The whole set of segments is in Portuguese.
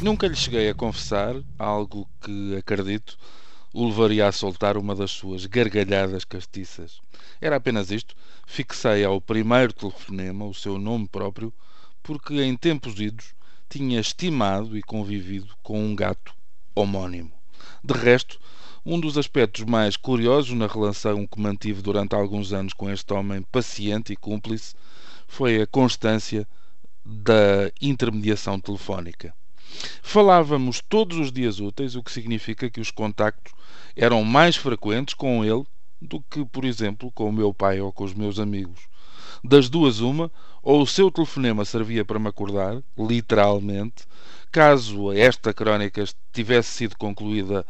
Nunca lhe cheguei a confessar algo que, acredito, o levaria a soltar uma das suas gargalhadas castiças. Era apenas isto. Fixei ao primeiro telefonema o seu nome próprio, porque em tempos idos tinha estimado e convivido com um gato homónimo. De resto, um dos aspectos mais curiosos na relação que mantive durante alguns anos com este homem paciente e cúmplice foi a constância da intermediação telefónica. Falávamos todos os dias úteis, o que significa que os contactos eram mais frequentes com ele do que, por exemplo, com o meu pai ou com os meus amigos. Das duas, uma, ou o seu telefonema servia para me acordar, literalmente, caso esta crónica tivesse sido concluída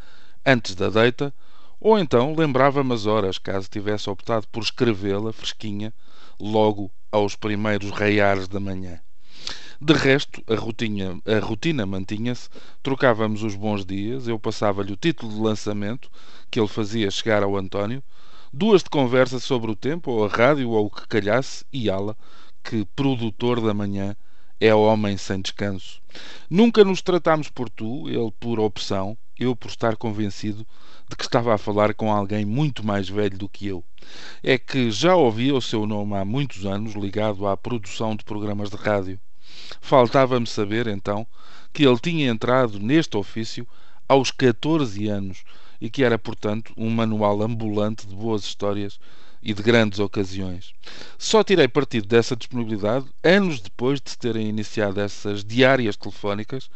antes da deita, ou então lembrava-me as horas, caso tivesse optado por escrevê-la fresquinha, logo aos primeiros raiares da manhã. De resto, a rotina, a rotina mantinha-se, trocávamos os bons dias, eu passava-lhe o título de lançamento que ele fazia chegar ao António, duas de conversa sobre o tempo, ou a rádio, ou o que calhasse, e ala, que produtor da manhã é homem sem descanso. Nunca nos tratámos por tu, ele por opção, eu por estar convencido de que estava a falar com alguém muito mais velho do que eu. É que já ouvia o seu nome há muitos anos ligado à produção de programas de rádio. Faltava-me saber, então, que ele tinha entrado neste ofício aos 14 anos e que era, portanto, um manual ambulante de boas histórias e de grandes ocasiões. Só tirei partido dessa disponibilidade anos depois de se terem iniciado essas diárias telefónicas,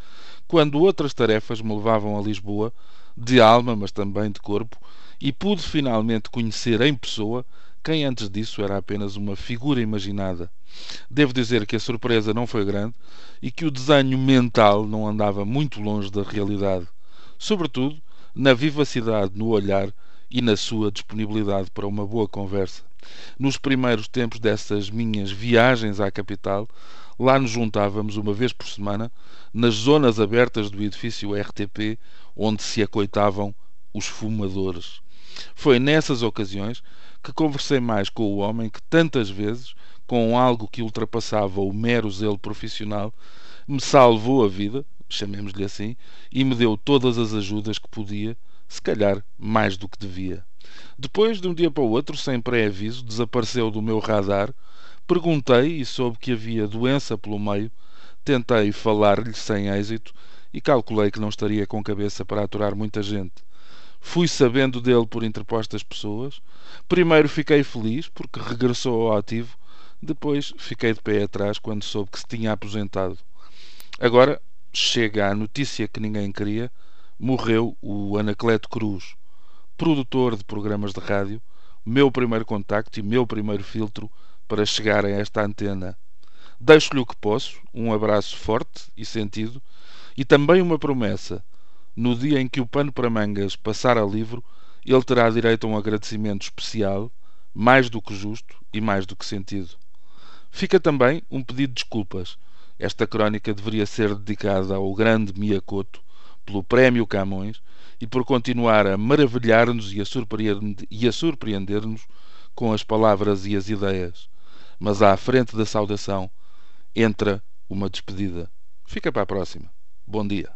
quando outras tarefas me levavam a Lisboa, de alma, mas também de corpo, e pude finalmente conhecer em pessoa quem antes disso era apenas uma figura imaginada. Devo dizer que a surpresa não foi grande e que o desenho mental não andava muito longe da realidade, sobretudo na vivacidade no olhar e na sua disponibilidade para uma boa conversa. Nos primeiros tempos dessas minhas viagens à capital, lá nos juntávamos uma vez por semana nas zonas abertas do edifício RTP onde se acoitavam os fumadores. Foi nessas ocasiões que conversei mais com o homem que tantas vezes, com algo que ultrapassava o mero zelo profissional, me salvou a vida, chamemos-lhe assim, e me deu todas as ajudas que podia, se calhar mais do que devia. Depois, de um dia para o outro, sem pré-aviso, desapareceu do meu radar. Perguntei e soube que havia doença pelo meio. Tentei falar-lhe sem êxito e calculei que não estaria com cabeça para aturar muita gente. Fui sabendo dele por interpostas pessoas. Primeiro fiquei feliz porque regressou ao ativo, depois fiquei de pé atrás quando soube que se tinha aposentado. Agora chega a notícia que ninguém queria: morreu o Anacleto Cruz, produtor de programas de rádio, meu primeiro contacto e meu primeiro filtro para chegar a esta antena. Deixo-lhe o que posso, um abraço forte e sentido, e também uma promessa no dia em que o pano para mangas passar a livro, ele terá direito a um agradecimento especial, mais do que justo e mais do que sentido. Fica também um pedido de desculpas. Esta crónica deveria ser dedicada ao grande Miyakoto pelo Prémio Camões e por continuar a maravilhar-nos e a surpreender-nos com as palavras e as ideias. Mas à frente da saudação entra uma despedida. Fica para a próxima. Bom dia.